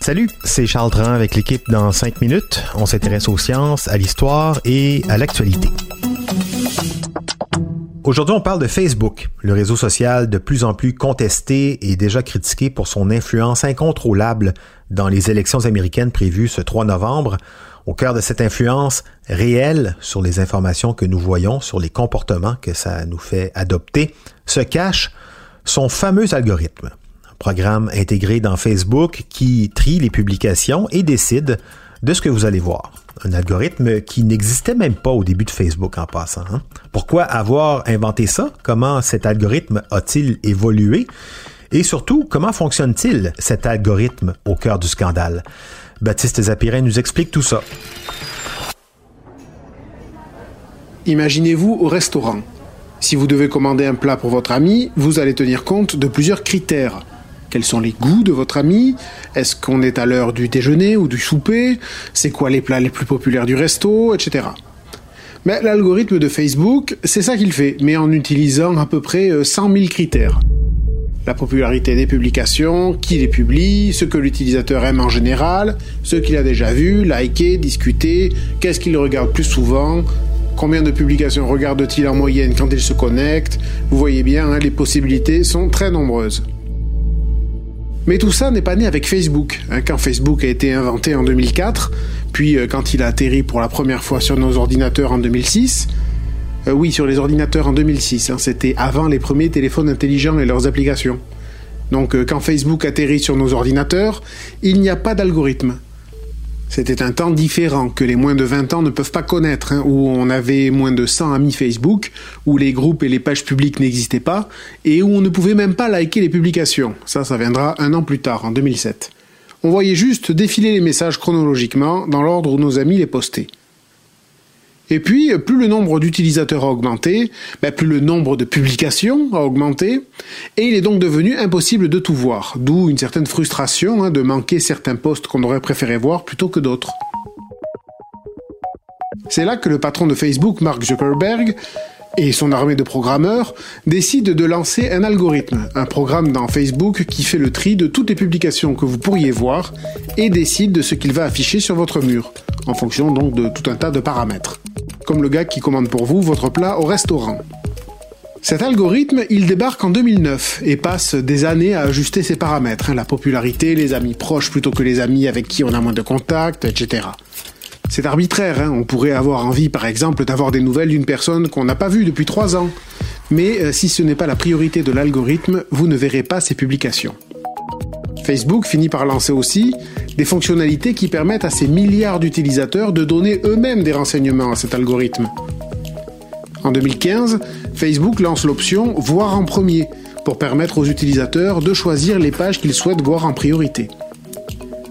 Salut, c'est Charles Dran avec l'équipe dans 5 minutes. On s'intéresse aux sciences, à l'histoire et à l'actualité. Aujourd'hui, on parle de Facebook, le réseau social de plus en plus contesté et déjà critiqué pour son influence incontrôlable dans les élections américaines prévues ce 3 novembre. Au cœur de cette influence réelle sur les informations que nous voyons, sur les comportements que ça nous fait adopter, se cache son fameux algorithme programme intégré dans Facebook qui trie les publications et décide de ce que vous allez voir. Un algorithme qui n'existait même pas au début de Facebook en passant. Hein. Pourquoi avoir inventé ça? Comment cet algorithme a-t-il évolué? Et surtout, comment fonctionne-t-il cet algorithme au cœur du scandale? Baptiste Zapirin nous explique tout ça. Imaginez-vous au restaurant. Si vous devez commander un plat pour votre ami, vous allez tenir compte de plusieurs critères. Quels sont les goûts de votre ami? Est-ce qu'on est à l'heure du déjeuner ou du souper? C'est quoi les plats les plus populaires du resto? Etc. Mais l'algorithme de Facebook, c'est ça qu'il fait, mais en utilisant à peu près 100 euh, 000 critères. La popularité des publications, qui les publie, ce que l'utilisateur aime en général, ce qu'il a déjà vu, liké, discuté, qu'est-ce qu'il regarde plus souvent, combien de publications regarde-t-il en moyenne quand il se connecte? Vous voyez bien, hein, les possibilités sont très nombreuses. Mais tout ça n'est pas né avec Facebook. Hein, quand Facebook a été inventé en 2004, puis euh, quand il a atterri pour la première fois sur nos ordinateurs en 2006, euh, oui, sur les ordinateurs en 2006, hein, c'était avant les premiers téléphones intelligents et leurs applications. Donc euh, quand Facebook atterrit sur nos ordinateurs, il n'y a pas d'algorithme. C'était un temps différent que les moins de 20 ans ne peuvent pas connaître, hein, où on avait moins de 100 amis Facebook, où les groupes et les pages publiques n'existaient pas, et où on ne pouvait même pas liker les publications. Ça, ça viendra un an plus tard, en 2007. On voyait juste défiler les messages chronologiquement dans l'ordre où nos amis les postaient. Et puis, plus le nombre d'utilisateurs a augmenté, ben, plus le nombre de publications a augmenté, et il est donc devenu impossible de tout voir, d'où une certaine frustration hein, de manquer certains posts qu'on aurait préféré voir plutôt que d'autres. C'est là que le patron de Facebook, Mark Zuckerberg, et son armée de programmeurs décident de lancer un algorithme, un programme dans Facebook qui fait le tri de toutes les publications que vous pourriez voir et décide de ce qu'il va afficher sur votre mur, en fonction donc de tout un tas de paramètres comme le gars qui commande pour vous votre plat au restaurant. Cet algorithme, il débarque en 2009 et passe des années à ajuster ses paramètres, hein, la popularité, les amis proches plutôt que les amis avec qui on a moins de contact, etc. C'est arbitraire, hein. on pourrait avoir envie par exemple d'avoir des nouvelles d'une personne qu'on n'a pas vue depuis trois ans. Mais euh, si ce n'est pas la priorité de l'algorithme, vous ne verrez pas ses publications. Facebook finit par lancer aussi des fonctionnalités qui permettent à ces milliards d'utilisateurs de donner eux-mêmes des renseignements à cet algorithme. En 2015, Facebook lance l'option Voir en premier pour permettre aux utilisateurs de choisir les pages qu'ils souhaitent voir en priorité.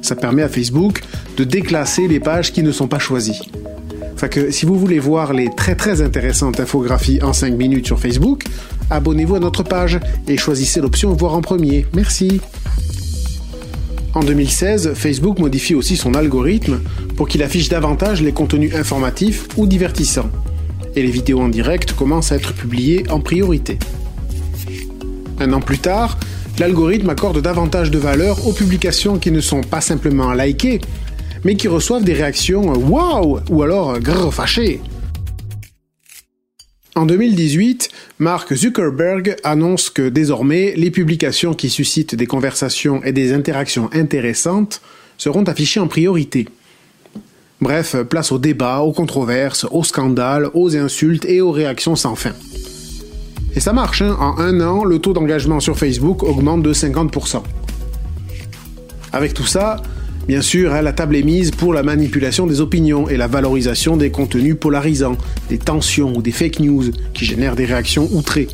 Ça permet à Facebook de déclasser les pages qui ne sont pas choisies. Enfin que si vous voulez voir les très très intéressantes infographies en 5 minutes sur Facebook, abonnez-vous à notre page et choisissez l'option Voir en premier. Merci. En 2016, Facebook modifie aussi son algorithme pour qu'il affiche davantage les contenus informatifs ou divertissants. Et les vidéos en direct commencent à être publiées en priorité. Un an plus tard, l'algorithme accorde davantage de valeur aux publications qui ne sont pas simplement likées, mais qui reçoivent des réactions Waouh ou alors grrr fâché. En 2018, Mark Zuckerberg annonce que désormais, les publications qui suscitent des conversations et des interactions intéressantes seront affichées en priorité. Bref, place aux débats, aux controverses, aux scandales, aux insultes et aux réactions sans fin. Et ça marche, hein. en un an, le taux d'engagement sur Facebook augmente de 50%. Avec tout ça, Bien sûr, hein, la table est mise pour la manipulation des opinions et la valorisation des contenus polarisants, des tensions ou des fake news qui génèrent des réactions outrées.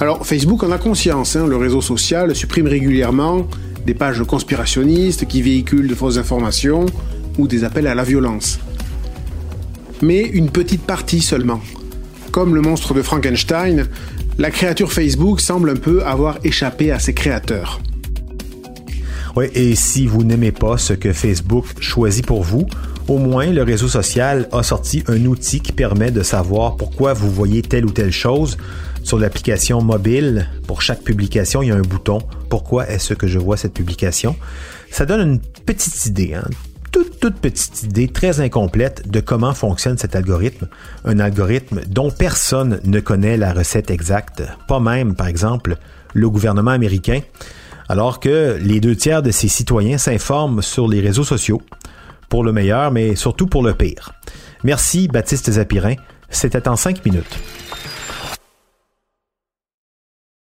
Alors Facebook en a conscience, hein, le réseau social supprime régulièrement des pages conspirationnistes qui véhiculent de fausses informations ou des appels à la violence. Mais une petite partie seulement. Comme le monstre de Frankenstein, la créature Facebook semble un peu avoir échappé à ses créateurs. Et si vous n'aimez pas ce que Facebook choisit pour vous, au moins le réseau social a sorti un outil qui permet de savoir pourquoi vous voyez telle ou telle chose. Sur l'application mobile, pour chaque publication, il y a un bouton Pourquoi est-ce que je vois cette publication Ça donne une petite idée, hein? toute petite idée très incomplète de comment fonctionne cet algorithme. Un algorithme dont personne ne connaît la recette exacte, pas même, par exemple, le gouvernement américain alors que les deux tiers de ses citoyens s'informent sur les réseaux sociaux, pour le meilleur, mais surtout pour le pire. Merci Baptiste Zapirin, c'était en cinq minutes.